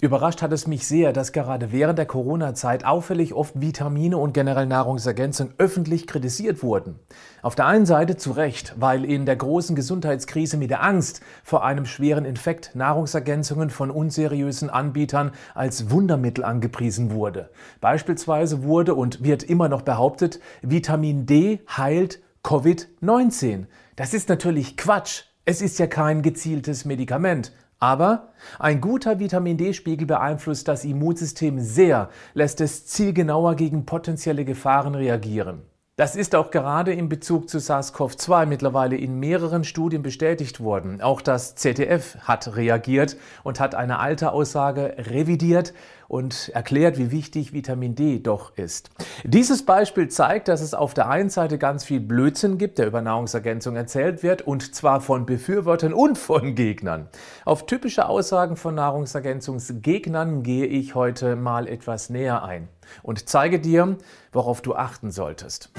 Überrascht hat es mich sehr, dass gerade während der Corona-Zeit auffällig oft Vitamine und generell Nahrungsergänzung öffentlich kritisiert wurden. Auf der einen Seite zu Recht, weil in der großen Gesundheitskrise mit der Angst vor einem schweren Infekt Nahrungsergänzungen von unseriösen Anbietern als Wundermittel angepriesen wurde. Beispielsweise wurde und wird immer noch behauptet, Vitamin D heilt Covid-19. Das ist natürlich Quatsch. Es ist ja kein gezieltes Medikament. Aber ein guter Vitamin D-Spiegel beeinflusst das Immunsystem sehr, lässt es zielgenauer gegen potenzielle Gefahren reagieren. Das ist auch gerade in Bezug zu SARS-CoV-2 mittlerweile in mehreren Studien bestätigt worden. Auch das ZDF hat reagiert und hat eine alte Aussage revidiert und erklärt, wie wichtig Vitamin D doch ist. Dieses Beispiel zeigt, dass es auf der einen Seite ganz viel Blödsinn gibt, der über Nahrungsergänzung erzählt wird, und zwar von Befürwortern und von Gegnern. Auf typische Aussagen von Nahrungsergänzungsgegnern gehe ich heute mal etwas näher ein und zeige dir, worauf du achten solltest.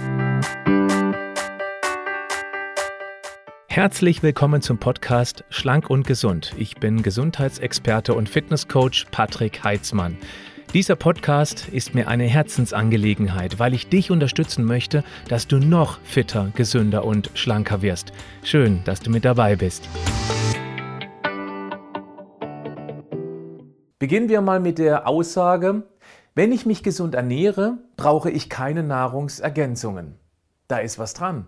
Herzlich willkommen zum Podcast Schlank und Gesund. Ich bin Gesundheitsexperte und Fitnesscoach Patrick Heitzmann. Dieser Podcast ist mir eine Herzensangelegenheit, weil ich dich unterstützen möchte, dass du noch fitter, gesünder und schlanker wirst. Schön, dass du mit dabei bist. Beginnen wir mal mit der Aussage, wenn ich mich gesund ernähre, brauche ich keine Nahrungsergänzungen. Da ist was dran.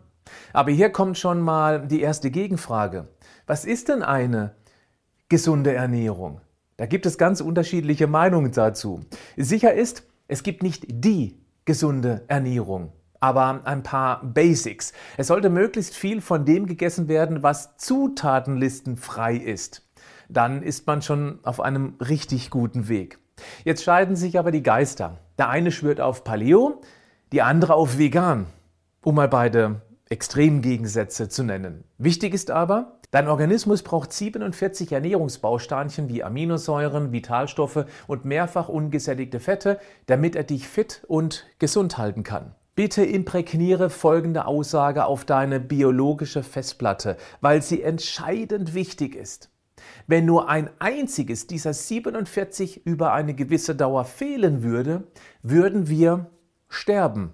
Aber hier kommt schon mal die erste Gegenfrage. Was ist denn eine gesunde Ernährung? Da gibt es ganz unterschiedliche Meinungen dazu. Sicher ist, es gibt nicht die gesunde Ernährung, aber ein paar Basics. Es sollte möglichst viel von dem gegessen werden, was zutatenlistenfrei ist. Dann ist man schon auf einem richtig guten Weg. Jetzt scheiden sich aber die Geister. Der eine schwört auf Paleo, die andere auf Vegan, um mal beide Extremgegensätze zu nennen. Wichtig ist aber, dein Organismus braucht 47 Ernährungsbausteinchen wie Aminosäuren, Vitalstoffe und mehrfach ungesättigte Fette, damit er dich fit und gesund halten kann. Bitte imprägniere folgende Aussage auf deine biologische Festplatte, weil sie entscheidend wichtig ist. Wenn nur ein einziges dieser 47 über eine gewisse Dauer fehlen würde, würden wir sterben.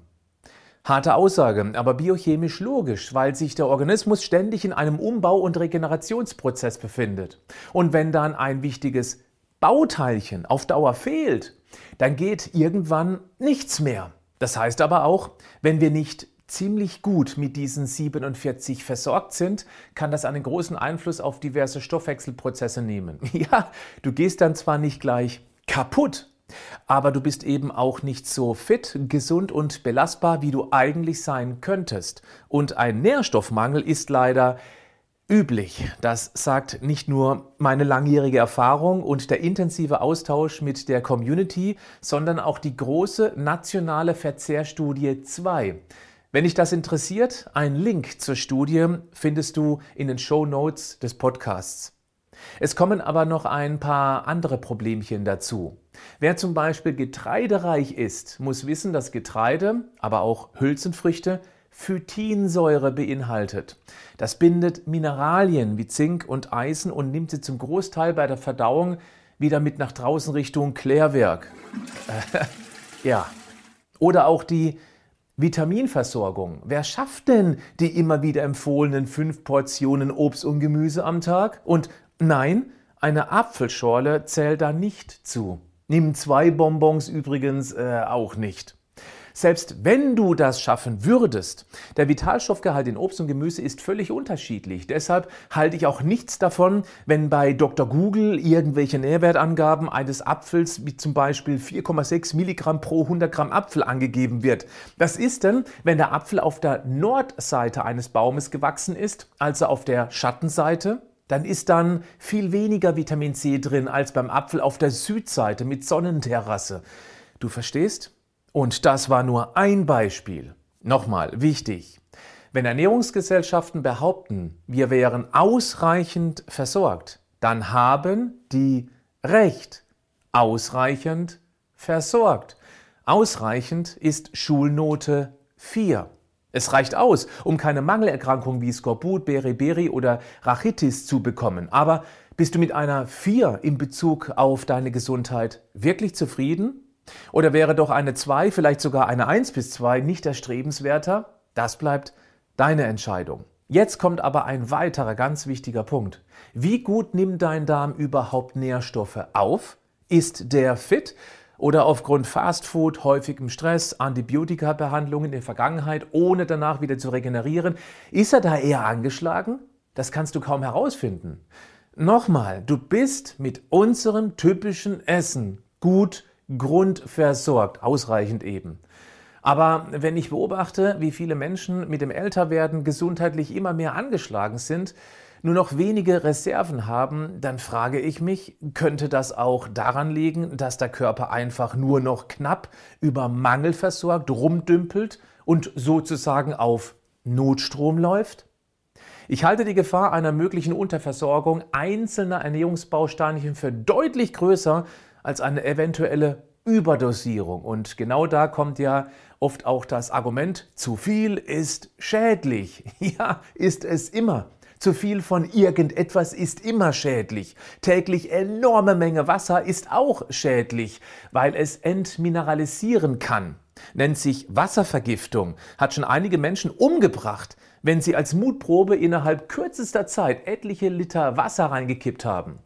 Harte Aussage, aber biochemisch logisch, weil sich der Organismus ständig in einem Umbau- und Regenerationsprozess befindet. Und wenn dann ein wichtiges Bauteilchen auf Dauer fehlt, dann geht irgendwann nichts mehr. Das heißt aber auch, wenn wir nicht ziemlich gut mit diesen 47 versorgt sind, kann das einen großen Einfluss auf diverse Stoffwechselprozesse nehmen. Ja, du gehst dann zwar nicht gleich kaputt, aber du bist eben auch nicht so fit, gesund und belastbar, wie du eigentlich sein könntest. Und ein Nährstoffmangel ist leider üblich. Das sagt nicht nur meine langjährige Erfahrung und der intensive Austausch mit der Community, sondern auch die große nationale Verzehrstudie 2. Wenn dich das interessiert, einen Link zur Studie findest du in den Show Notes des Podcasts. Es kommen aber noch ein paar andere Problemchen dazu. Wer zum Beispiel getreidereich ist, muss wissen, dass Getreide, aber auch Hülsenfrüchte Phytinsäure beinhaltet. Das bindet Mineralien wie Zink und Eisen und nimmt sie zum Großteil bei der Verdauung wieder mit nach draußen Richtung Klärwerk. ja. Oder auch die Vitaminversorgung. Wer schafft denn die immer wieder empfohlenen fünf Portionen Obst und Gemüse am Tag? Und nein, eine Apfelschorle zählt da nicht zu. Nimm zwei Bonbons übrigens äh, auch nicht. Selbst wenn du das schaffen würdest, der Vitalstoffgehalt in Obst und Gemüse ist völlig unterschiedlich. Deshalb halte ich auch nichts davon, wenn bei Dr. Google irgendwelche Nährwertangaben eines Apfels wie zum Beispiel 4,6 Milligramm pro 100 Gramm Apfel angegeben wird. Was ist denn, wenn der Apfel auf der Nordseite eines Baumes gewachsen ist, also auf der Schattenseite? Dann ist dann viel weniger Vitamin C drin als beim Apfel auf der Südseite mit Sonnenterrasse. Du verstehst? Und das war nur ein Beispiel. Nochmal, wichtig. Wenn Ernährungsgesellschaften behaupten, wir wären ausreichend versorgt, dann haben die Recht. Ausreichend versorgt. Ausreichend ist Schulnote 4. Es reicht aus, um keine Mangelerkrankung wie Skorbut, Beriberi oder Rachitis zu bekommen. Aber Bist du mit einer 4 in Bezug auf deine Gesundheit wirklich zufrieden? Oder wäre doch eine 2, vielleicht sogar eine 1 bis 2 nicht erstrebenswerter? Das bleibt deine Entscheidung. Jetzt kommt aber ein weiterer ganz wichtiger Punkt. Wie gut nimmt dein Darm überhaupt Nährstoffe auf? Ist der fit? Oder aufgrund Fastfood, häufigem Stress, Antibiotika-Behandlungen in der Vergangenheit, ohne danach wieder zu regenerieren, ist er da eher angeschlagen? Das kannst du kaum herausfinden. Nochmal, du bist mit unserem typischen Essen gut grundversorgt, ausreichend eben. Aber wenn ich beobachte, wie viele Menschen mit dem Älterwerden gesundheitlich immer mehr angeschlagen sind, nur noch wenige Reserven haben, dann frage ich mich, könnte das auch daran liegen, dass der Körper einfach nur noch knapp über Mangel versorgt, rumdümpelt und sozusagen auf Notstrom läuft? Ich halte die Gefahr einer möglichen Unterversorgung einzelner Ernährungsbausteinchen für deutlich größer als eine eventuelle Überdosierung. Und genau da kommt ja oft auch das Argument, zu viel ist schädlich. Ja, ist es immer. Zu viel von irgendetwas ist immer schädlich. Täglich enorme Menge Wasser ist auch schädlich, weil es entmineralisieren kann. Nennt sich Wasservergiftung, hat schon einige Menschen umgebracht, wenn sie als Mutprobe innerhalb kürzester Zeit etliche Liter Wasser reingekippt haben.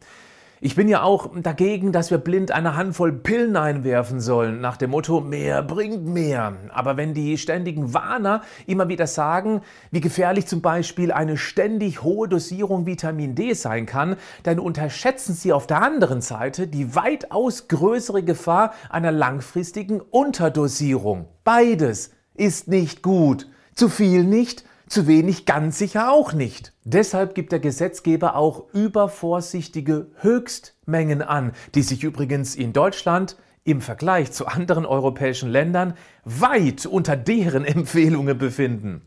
Ich bin ja auch dagegen, dass wir blind eine Handvoll Pillen einwerfen sollen, nach dem Motto, mehr bringt mehr. Aber wenn die ständigen Warner immer wieder sagen, wie gefährlich zum Beispiel eine ständig hohe Dosierung Vitamin D sein kann, dann unterschätzen sie auf der anderen Seite die weitaus größere Gefahr einer langfristigen Unterdosierung. Beides ist nicht gut. Zu viel nicht, zu wenig ganz sicher auch nicht. Deshalb gibt der Gesetzgeber auch übervorsichtige Höchstmengen an, die sich übrigens in Deutschland im Vergleich zu anderen europäischen Ländern weit unter deren Empfehlungen befinden.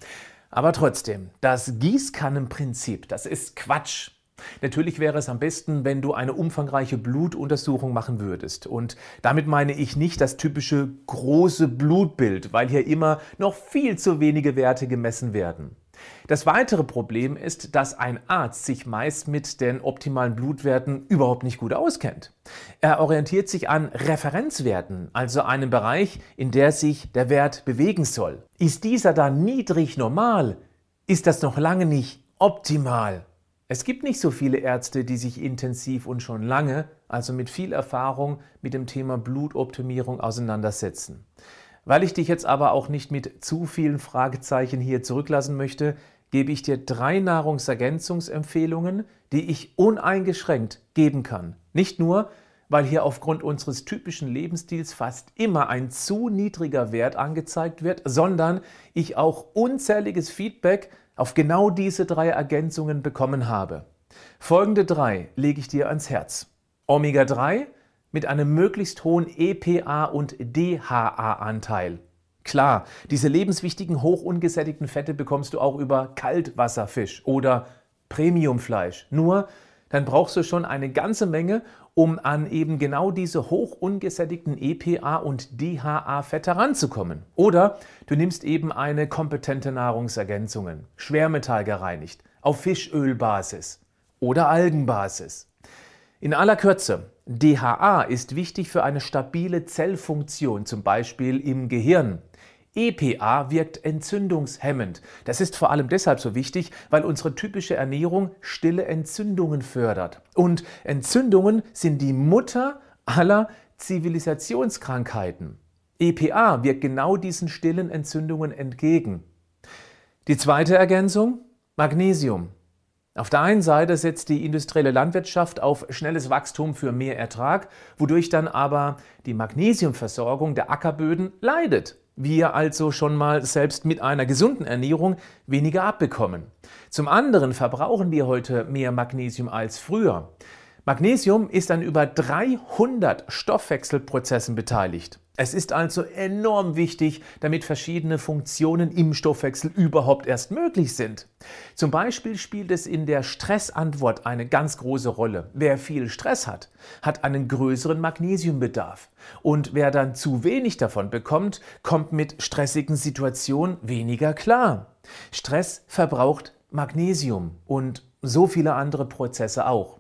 Aber trotzdem, das Gießkannenprinzip, das ist Quatsch. Natürlich wäre es am besten, wenn du eine umfangreiche Blutuntersuchung machen würdest. Und damit meine ich nicht das typische große Blutbild, weil hier immer noch viel zu wenige Werte gemessen werden. Das weitere Problem ist, dass ein Arzt sich meist mit den optimalen Blutwerten überhaupt nicht gut auskennt. Er orientiert sich an Referenzwerten, also einem Bereich, in der sich der Wert bewegen soll. Ist dieser dann niedrig normal, ist das noch lange nicht optimal. Es gibt nicht so viele Ärzte, die sich intensiv und schon lange, also mit viel Erfahrung, mit dem Thema Blutoptimierung auseinandersetzen. Weil ich dich jetzt aber auch nicht mit zu vielen Fragezeichen hier zurücklassen möchte, gebe ich dir drei Nahrungsergänzungsempfehlungen, die ich uneingeschränkt geben kann. Nicht nur, weil hier aufgrund unseres typischen Lebensstils fast immer ein zu niedriger Wert angezeigt wird, sondern ich auch unzähliges Feedback auf genau diese drei Ergänzungen bekommen habe. Folgende drei lege ich dir ans Herz. Omega-3 mit einem möglichst hohen EPA und DHA-Anteil. Klar, diese lebenswichtigen hochungesättigten Fette bekommst du auch über Kaltwasserfisch oder Premiumfleisch. Nur, dann brauchst du schon eine ganze Menge, um an eben genau diese hochungesättigten EPA und DHA-Fette ranzukommen. Oder du nimmst eben eine kompetente Nahrungsergänzungen, Schwermetall gereinigt, auf Fischölbasis oder Algenbasis. In aller Kürze, DHA ist wichtig für eine stabile Zellfunktion, zum Beispiel im Gehirn. EPA wirkt entzündungshemmend. Das ist vor allem deshalb so wichtig, weil unsere typische Ernährung stille Entzündungen fördert. Und Entzündungen sind die Mutter aller Zivilisationskrankheiten. EPA wirkt genau diesen stillen Entzündungen entgegen. Die zweite Ergänzung? Magnesium. Auf der einen Seite setzt die industrielle Landwirtschaft auf schnelles Wachstum für mehr Ertrag, wodurch dann aber die Magnesiumversorgung der Ackerböden leidet wir also schon mal selbst mit einer gesunden Ernährung weniger abbekommen. Zum anderen verbrauchen wir heute mehr Magnesium als früher. Magnesium ist an über 300 Stoffwechselprozessen beteiligt. Es ist also enorm wichtig, damit verschiedene Funktionen im Stoffwechsel überhaupt erst möglich sind. Zum Beispiel spielt es in der Stressantwort eine ganz große Rolle. Wer viel Stress hat, hat einen größeren Magnesiumbedarf. Und wer dann zu wenig davon bekommt, kommt mit stressigen Situationen weniger klar. Stress verbraucht Magnesium und so viele andere Prozesse auch.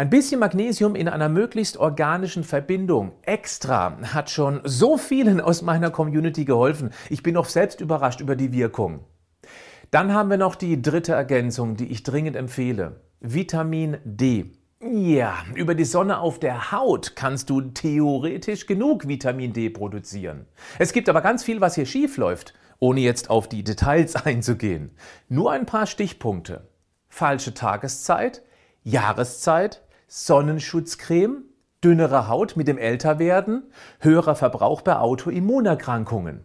Ein bisschen Magnesium in einer möglichst organischen Verbindung extra hat schon so vielen aus meiner Community geholfen. Ich bin auch selbst überrascht über die Wirkung. Dann haben wir noch die dritte Ergänzung, die ich dringend empfehle. Vitamin D. Ja, über die Sonne auf der Haut kannst du theoretisch genug Vitamin D produzieren. Es gibt aber ganz viel, was hier schief läuft, ohne jetzt auf die Details einzugehen. Nur ein paar Stichpunkte. Falsche Tageszeit, Jahreszeit, Sonnenschutzcreme, dünnere Haut mit dem Älterwerden, höherer Verbrauch bei Autoimmunerkrankungen.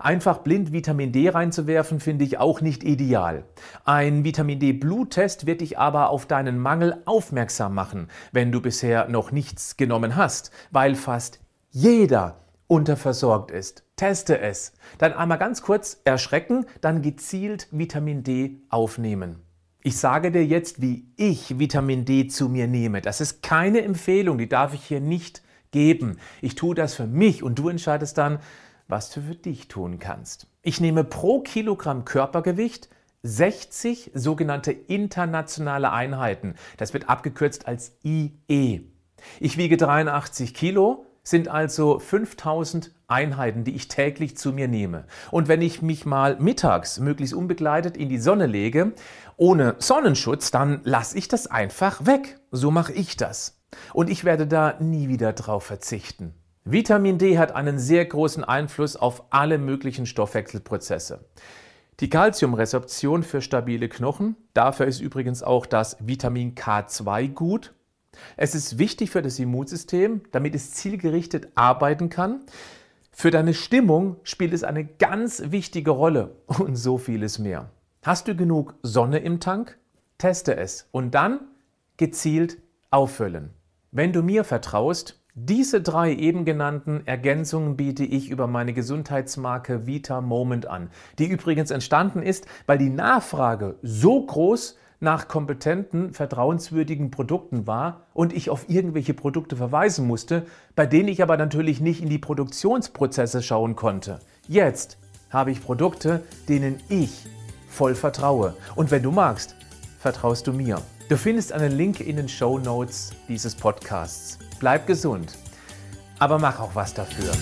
Einfach blind Vitamin D reinzuwerfen, finde ich auch nicht ideal. Ein Vitamin D-Bluttest wird dich aber auf deinen Mangel aufmerksam machen, wenn du bisher noch nichts genommen hast, weil fast jeder unterversorgt ist. Teste es. Dann einmal ganz kurz erschrecken, dann gezielt Vitamin D aufnehmen. Ich sage dir jetzt, wie ich Vitamin D zu mir nehme. Das ist keine Empfehlung, die darf ich hier nicht geben. Ich tue das für mich und du entscheidest dann, was du für dich tun kannst. Ich nehme pro Kilogramm Körpergewicht 60 sogenannte internationale Einheiten. Das wird abgekürzt als IE. Ich wiege 83 Kilo, sind also 5000 Einheiten, die ich täglich zu mir nehme. Und wenn ich mich mal mittags möglichst unbegleitet in die Sonne lege, ohne Sonnenschutz, dann lasse ich das einfach weg. So mache ich das. Und ich werde da nie wieder drauf verzichten. Vitamin D hat einen sehr großen Einfluss auf alle möglichen Stoffwechselprozesse. Die Calciumresorption für stabile Knochen, dafür ist übrigens auch das Vitamin K2 gut. Es ist wichtig für das Immunsystem, damit es zielgerichtet arbeiten kann. Für deine Stimmung spielt es eine ganz wichtige Rolle und so vieles mehr. Hast du genug Sonne im Tank? Teste es und dann gezielt auffüllen. Wenn du mir vertraust, diese drei eben genannten Ergänzungen biete ich über meine Gesundheitsmarke Vita Moment an, die übrigens entstanden ist, weil die Nachfrage so groß nach kompetenten, vertrauenswürdigen Produkten war und ich auf irgendwelche Produkte verweisen musste, bei denen ich aber natürlich nicht in die Produktionsprozesse schauen konnte. Jetzt habe ich Produkte, denen ich voll vertraue. Und wenn du magst, vertraust du mir. Du findest einen Link in den Show Notes dieses Podcasts. Bleib gesund, aber mach auch was dafür.